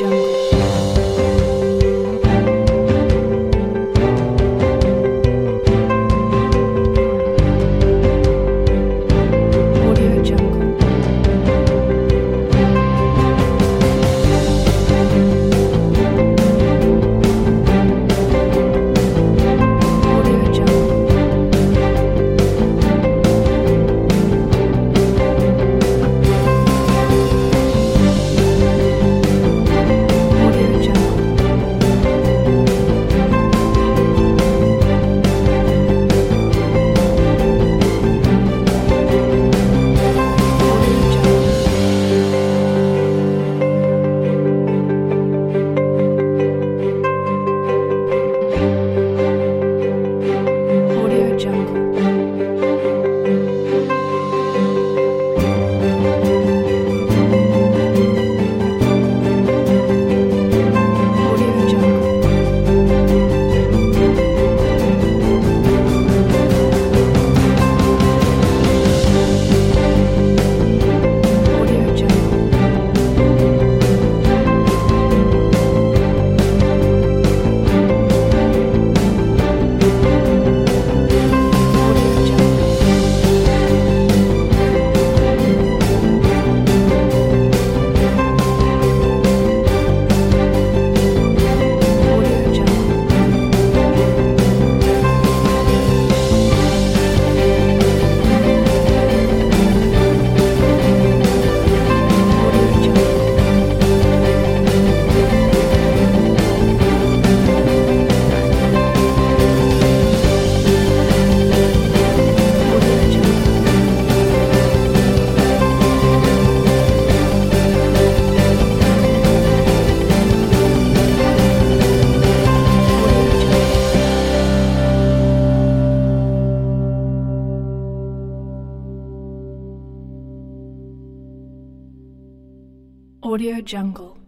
jungle. Audio Jungle